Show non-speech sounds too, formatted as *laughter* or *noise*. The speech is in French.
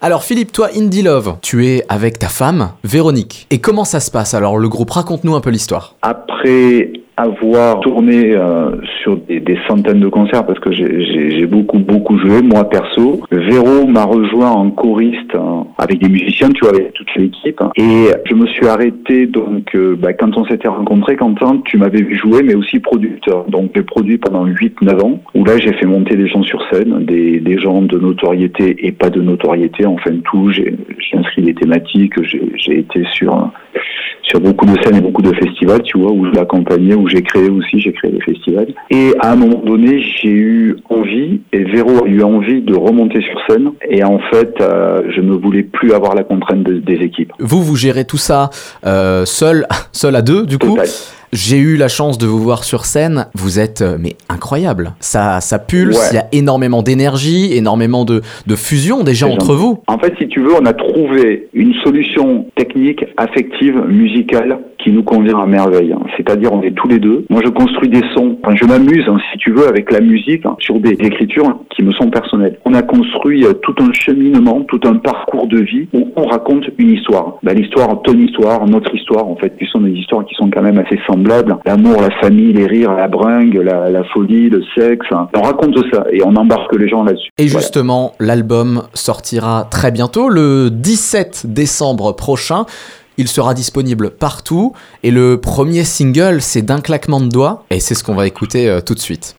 Alors Philippe, toi, Indie Love, tu es avec ta femme, Véronique. Et comment ça se passe Alors le groupe, raconte-nous un peu l'histoire. Après avoir tourné euh, sur des, des, centaines de concerts parce que j'ai beaucoup beaucoup joué moi perso. Véro m'a rejoint en choriste hein, avec des musiciens, tu vois, avec toute l'équipe. Et je me suis arrêté donc euh, bah, quand on s'était rencontrés, Quentin, tu m'avais vu jouer, mais aussi producteur. Donc j'ai produit pendant 8-9 ans où là j'ai fait monter des gens sur scène, des, gens de notoriété et pas de notoriété. Enfin tout, j'ai inscrit des thématiques, j'ai été sur sur beaucoup de scènes et beaucoup de festivals, tu vois, où je l'accompagnais, où j'ai créé aussi, j'ai créé des festivals. Et à un moment donné, j'ai eu envie, et Véro a eu envie de remonter sur scène. Et en fait, euh, je ne voulais plus avoir la contrainte des équipes. Vous, vous gérez tout ça euh, seul, *laughs* seul à deux, du coup j'ai eu la chance de vous voir sur scène. Vous êtes euh, mais incroyable. Ça, ça pulse. Il y a énormément d'énergie, énormément de, de fusion déjà entre vous. En fait, si tu veux, on a trouvé une solution technique, affective, musicale qui nous convient à merveille. C'est-à-dire, on est tous les deux. Moi, je construis des sons. Enfin, je m'amuse, hein, si tu veux, avec la musique hein, sur des écritures qui me sont personnelles. On a construit euh, tout un cheminement, tout un parcours de vie où on raconte une histoire. Ben, l'histoire, ton histoire, notre histoire, en fait, qui sont des histoires qui sont quand même assez semblables. L'amour, la famille, les rires, la bringue, la, la folie, le sexe. Hein. On raconte ça et on embarque les gens là-dessus. Et justement, l'album sortira très bientôt, le 17 décembre prochain. Il sera disponible partout. Et le premier single, c'est d'un claquement de doigts. Et c'est ce qu'on va écouter euh, tout de suite.